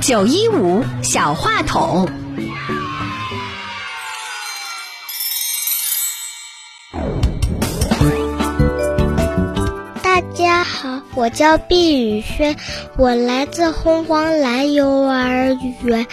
九一五小话筒。大家好，我叫毕宇轩，我来自红黄蓝幼儿园。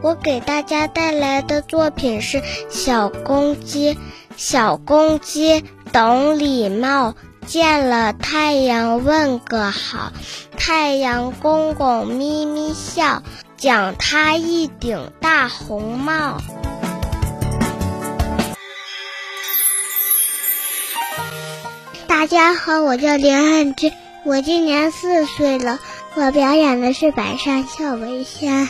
我给大家带来的作品是《小公鸡》。小公鸡懂礼貌，见了太阳问个好。太阳公公咪咪笑，奖他一顶大红帽。大家好，我叫林汉军，我今年四岁了。我表演的是《百善孝为先》。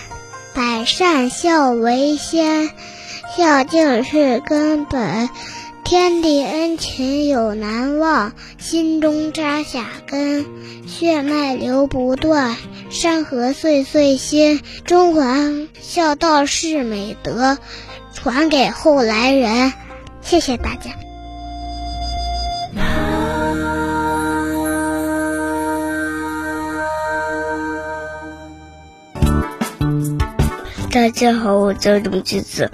百善孝为先，孝敬是根本。天地恩情有难忘，心中扎下根，血脉流不断，山河岁岁新。中华孝道是美德，传给后来人。谢谢大家。大家好，我叫龙吉子。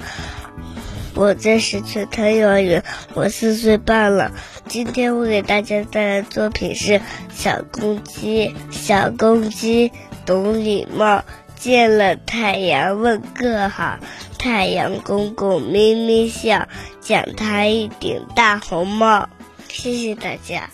我在石泉滩幼儿园，我四岁半了。今天我给大家带来作品是《小公鸡》。小公鸡懂礼貌，见了太阳问个好。太阳公公咪咪笑，奖他一顶大红帽。谢谢大家。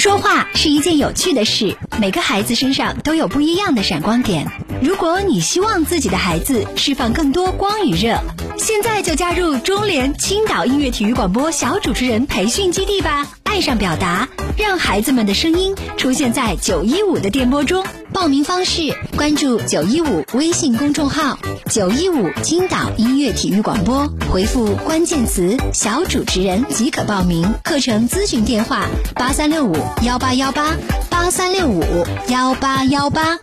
说话是一件有趣的事，每个孩子身上都有不一样的闪光点。如果你希望自己的孩子释放更多光与热，现在就加入中联青岛音乐体育广播小主持人培训基地吧！爱上表达，让孩子们的声音出现在九一五的电波中。报名方式：关注九一五微信公众号“九一五青岛音乐体育广播”，回复关键词“小主持人”即可报名。课程咨询电话：八三六五幺八幺八八三六五幺八幺八。